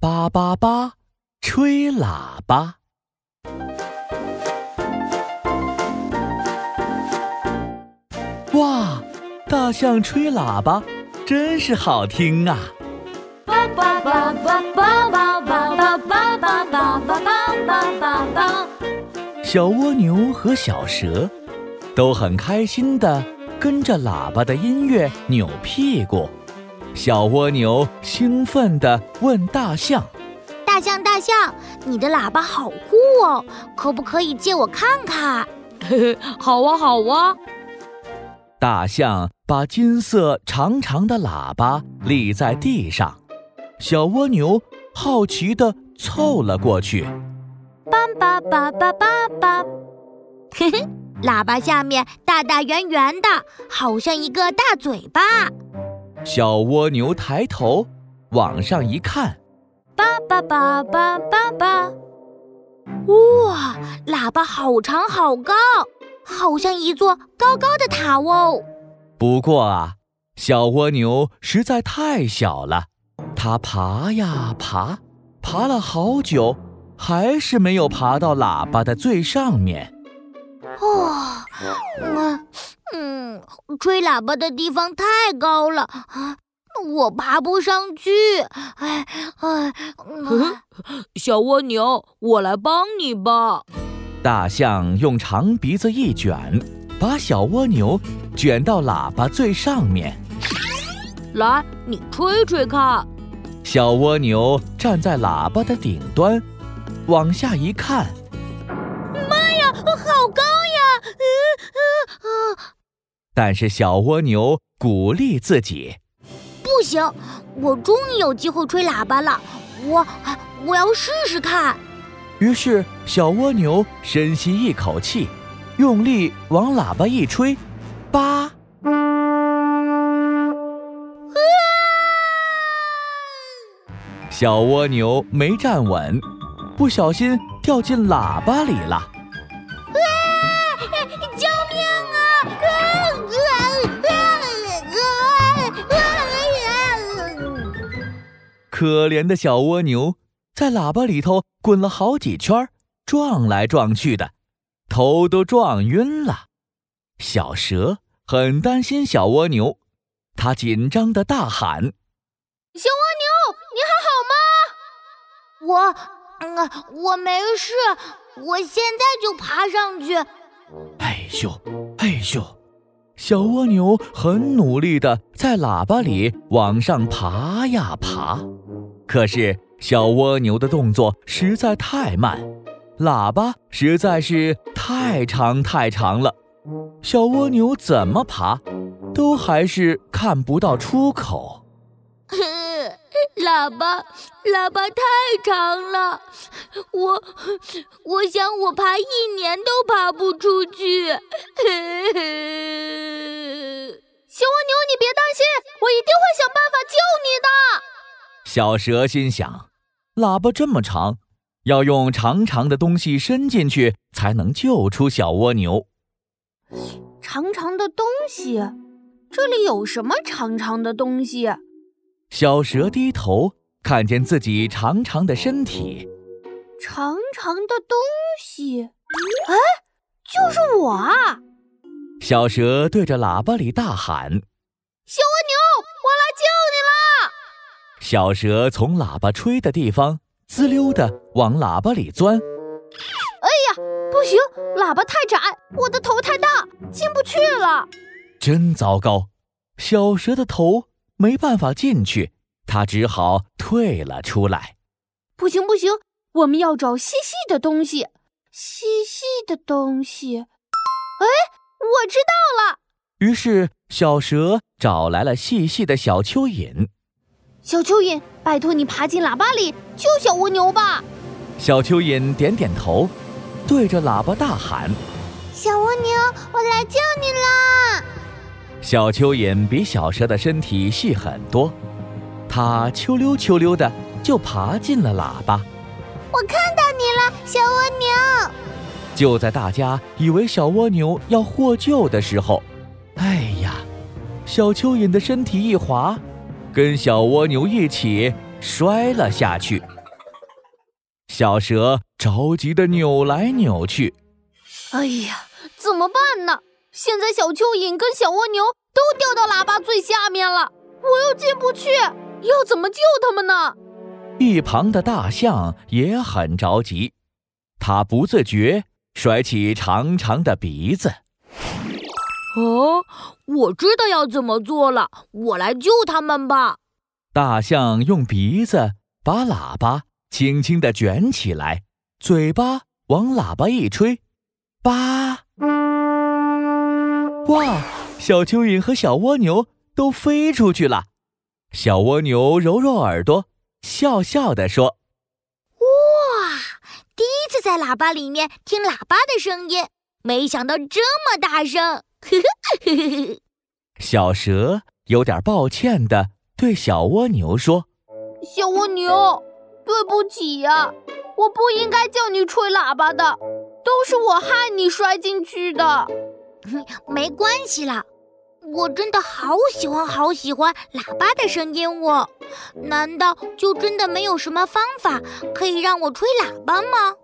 叭叭叭，吹喇叭。哇，大象吹喇叭真是好听啊！叭叭叭叭叭叭叭叭叭叭叭叭叭叭叭。小蜗牛和小蛇都很开心的跟着喇叭的音乐扭屁股。小蜗牛兴奋地问大象：“大象，大象，你的喇叭好酷哦，可不可以借我看看？”“嘿嘿，好啊，好啊。”大象把金色长长的喇叭立在地上，小蜗牛好奇地凑了过去。叭叭叭叭叭叭，嘿嘿，喇叭下面大大圆圆的，好像一个大嘴巴。小蜗牛抬头往上一看，叭叭叭叭叭叭，哇，喇叭好长好高，好像一座高高的塔哦。不过啊，小蜗牛实在太小了，它爬呀爬，爬了好久，还是没有爬到喇叭的最上面。哦，嗯。嗯，吹喇叭的地方太高了啊，我爬不上去。哎哎，小蜗牛，我来帮你吧。大象用长鼻子一卷，把小蜗牛卷到喇叭最上面。来，你吹吹看。小蜗牛站在喇叭的顶端，往下一看，但是小蜗牛鼓励自己：“不行，我终于有机会吹喇叭了，我我要试试看。”于是小蜗牛深吸一口气，用力往喇叭一吹，叭！小蜗牛没站稳，不小心掉进喇叭里了。可怜的小蜗牛在喇叭里头滚了好几圈，撞来撞去的，头都撞晕了。小蛇很担心小蜗牛，它紧张的大喊：“小蜗牛，你还好吗？”“我……嗯，我没事，我现在就爬上去。”“哎呦，哎呦！”小蜗牛很努力的在喇叭里往上爬呀爬，可是小蜗牛的动作实在太慢，喇叭实在是太长太长了，小蜗牛怎么爬，都还是看不到出口。喇叭，喇叭太长了，我，我想我爬一年都爬不出去。小蜗牛，你别担心，我一定会想办法救你的。小蛇心想，喇叭这么长，要用长长的东西伸进去才能救出小蜗牛。长长的东西，这里有什么长长的东西？小蛇低头看见自己长长的身体，长长的东西，哎，就是我啊！小蛇对着喇叭里大喊：“小蜗牛，我来救你啦！”小蛇从喇叭吹的地方滋溜的往喇叭里钻。哎呀，不行，喇叭太窄，我的头太大，进不去了。真糟糕，小蛇的头。没办法进去，它只好退了出来。不行不行，我们要找细细的东西，细细的东西。哎，我知道了。于是小蛇找来了细细的小蚯蚓。小蚯蚓，拜托你爬进喇叭里救小蜗牛吧。小蚯蚓点点头，对着喇叭大喊：“小蜗牛，我来救你啦！”小蚯蚓比小蛇的身体细很多，它秋溜秋溜的就爬进了喇叭。我看到你了，小蜗牛！就在大家以为小蜗牛要获救的时候，哎呀，小蚯蚓的身体一滑，跟小蜗牛一起摔了下去。小蛇着急的扭来扭去。哎呀，怎么办呢？现在小蚯蚓跟小蜗牛都掉到喇叭最下面了，我又进不去，要怎么救他们呢？一旁的大象也很着急，它不自觉甩起长长的鼻子。哦，我知道要怎么做了，我来救他们吧。大象用鼻子把喇叭轻轻地卷起来，嘴巴往喇叭一吹，叭！哇，小蚯蚓和小蜗牛都飞出去了。小蜗牛揉揉耳朵，笑笑地说：“哇，第一次在喇叭里面听喇叭的声音，没想到这么大声。”呵呵呵呵呵。小蛇有点抱歉的对小蜗牛说：“小蜗牛，对不起呀，我不应该叫你吹喇叭的，都是我害你摔进去的。没关系啦，我真的好喜欢好喜欢喇叭的声音哦。难道就真的没有什么方法可以让我吹喇叭吗？”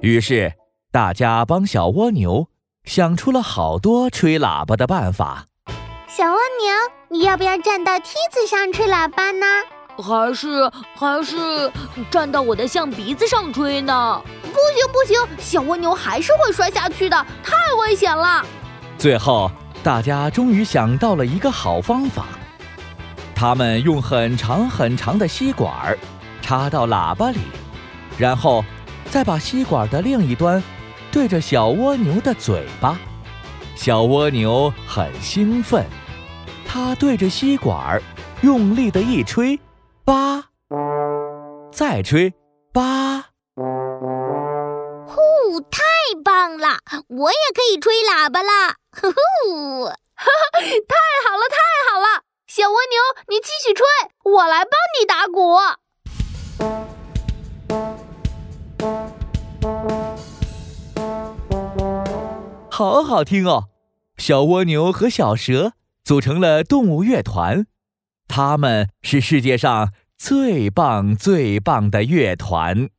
于是大家帮小蜗牛。想出了好多吹喇叭的办法。小蜗牛，你要不要站到梯子上吹喇叭呢？还是还是站到我的象鼻子上吹呢？不行不行，小蜗牛还是会摔下去的，太危险了。最后，大家终于想到了一个好方法。他们用很长很长的吸管插到喇叭里，然后再把吸管的另一端。对着小蜗牛的嘴巴，小蜗牛很兴奋，它对着吸管用力的一吹，叭，再吹，叭，呼，太棒了！我也可以吹喇叭啦！呼呼，太好了，太好了！小蜗牛，你继续吹，我来帮你打鼓。好好听哦！小蜗牛和小蛇组成了动物乐团，他们是世界上最棒最棒的乐团。